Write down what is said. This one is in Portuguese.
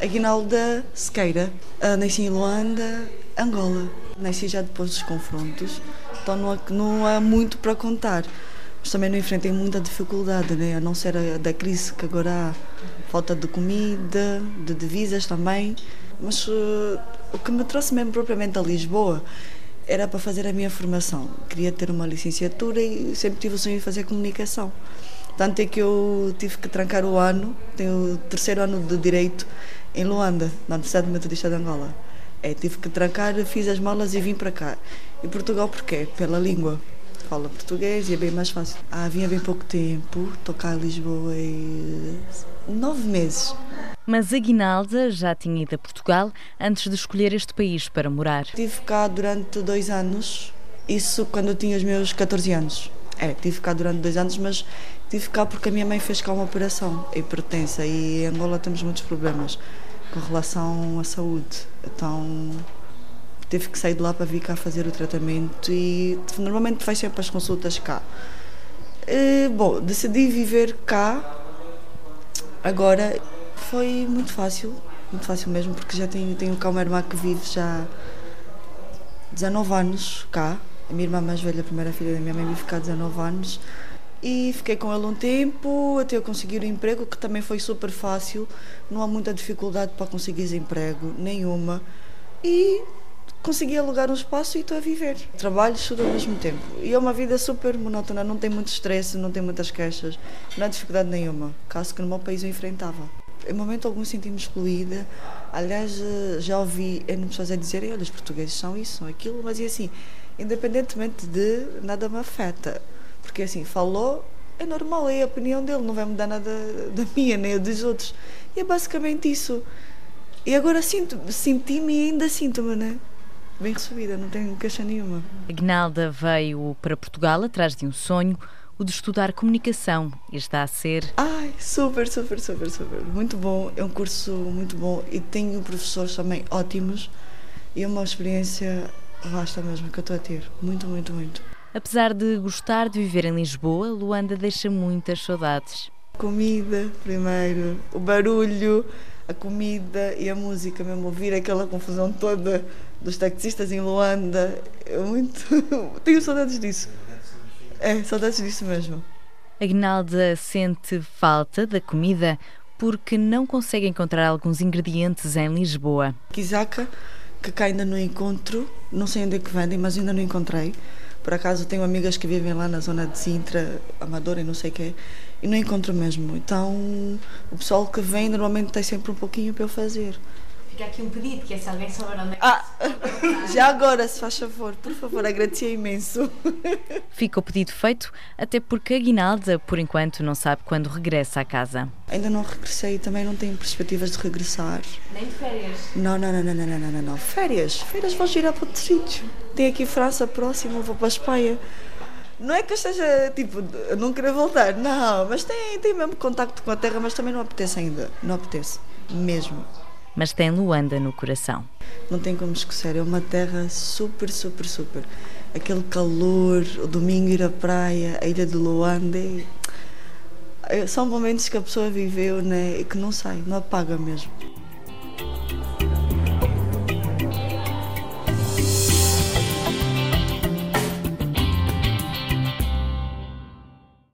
Aguinalda Sequeira. Uh, nasci em Luanda, Angola. Nasci já depois dos confrontos, então não há, não há muito para contar. Mas também não enfrentei muita dificuldade, né? a não ser a da crise que agora há. Falta de comida, de divisas também. Mas uh, o que me trouxe mesmo propriamente a Lisboa era para fazer a minha formação. Queria ter uma licenciatura e sempre tive o sonho de fazer comunicação. Tanto é que eu tive que trancar o ano, tenho o terceiro ano de Direito em Luanda, na Universidade Metodista de Angola. É, tive que trancar, fiz as malas e vim para cá. E Portugal porquê? Pela língua. Falo português e é bem mais fácil. Ah, vinha bem pouco tempo, estou cá em Lisboa e nove meses. Mas Aguinalda já tinha ido a Portugal antes de escolher este país para morar. Tive cá durante dois anos, isso quando eu tinha os meus 14 anos. É, tive cá durante dois anos, mas tive cá porque a minha mãe fez cá uma operação em pertença e em Angola temos muitos problemas com relação à saúde. Então tive que sair de lá para vir cá fazer o tratamento e normalmente faz sempre as consultas cá. E, bom, decidi viver cá agora foi muito fácil, muito fácil mesmo, porque já tenho, tenho cá uma irmã que vive já 19 anos cá. A minha irmã mais velha, a primeira filha da minha mãe, vive cá 19 anos. E fiquei com ele um tempo até eu conseguir o emprego, que também foi super fácil. Não há muita dificuldade para conseguir emprego, nenhuma. E consegui alugar um espaço e estou a viver. Trabalho e estudo ao mesmo tempo. E é uma vida super monótona, não tem muito estresse, não tem muitas queixas, não há dificuldade nenhuma, caso que no meu país eu enfrentava em momento algum senti-me excluída. Aliás, eh, já ouvi pessoas a dizerem: olha, os portugueses são isso, são aquilo, mas e assim, independentemente de nada me afeta. Porque assim, falou, é normal, é a opinião dele, não vai mudar nada da minha nem dos outros. E é basicamente isso. E agora sinto, senti-me e ainda sinto-me, né? Bem recebida, não tenho queixa nenhuma. Agnalda veio para Portugal atrás de um sonho o de estudar comunicação e está a ser. Ai, super, super, super, super. Muito bom, é um curso muito bom e tenho professores também ótimos e é uma experiência vasta mesmo que eu estou a ter. Muito, muito, muito. Apesar de gostar de viver em Lisboa, Luanda deixa muitas saudades. Comida, primeiro, o barulho, a comida e a música, mesmo ouvir aquela confusão toda dos taxistas em Luanda. É muito. Tenho saudades disso. É, saudades disso mesmo. Agnalda sente falta da comida porque não consegue encontrar alguns ingredientes em Lisboa. Quizaca, que cá ainda não encontro, não sei onde é que vendem, mas ainda não encontrei. Por acaso tenho amigas que vivem lá na zona de Sintra, Amadora e não sei o quê, e não encontro mesmo. Então o pessoal que vem normalmente tem sempre um pouquinho para eu fazer. Fica aqui um pedido, que é se alguém souber onde é que ah, Já agora, se faz favor, por favor, agradecia imenso. Fica o pedido feito, até porque a Guinalda, por enquanto, não sabe quando regressa à casa. Ainda não regressei, também não tenho perspectivas de regressar. Nem de férias? Não, não, não, não, não, não, não, não. Férias? Férias vou girar para outro sítio. Tem aqui França próxima, vou para a Espanha. Não é que eu esteja, tipo, não querer voltar, não, mas tem, tem mesmo contacto com a terra, mas também não apetece ainda. Não apetece, mesmo mas tem Luanda no coração. Não tem como esquecer, é uma terra super, super, super. Aquele calor, o domingo ir à praia, a ilha de Luanda. É... São momentos que a pessoa viveu né, e que não sai, não apaga mesmo.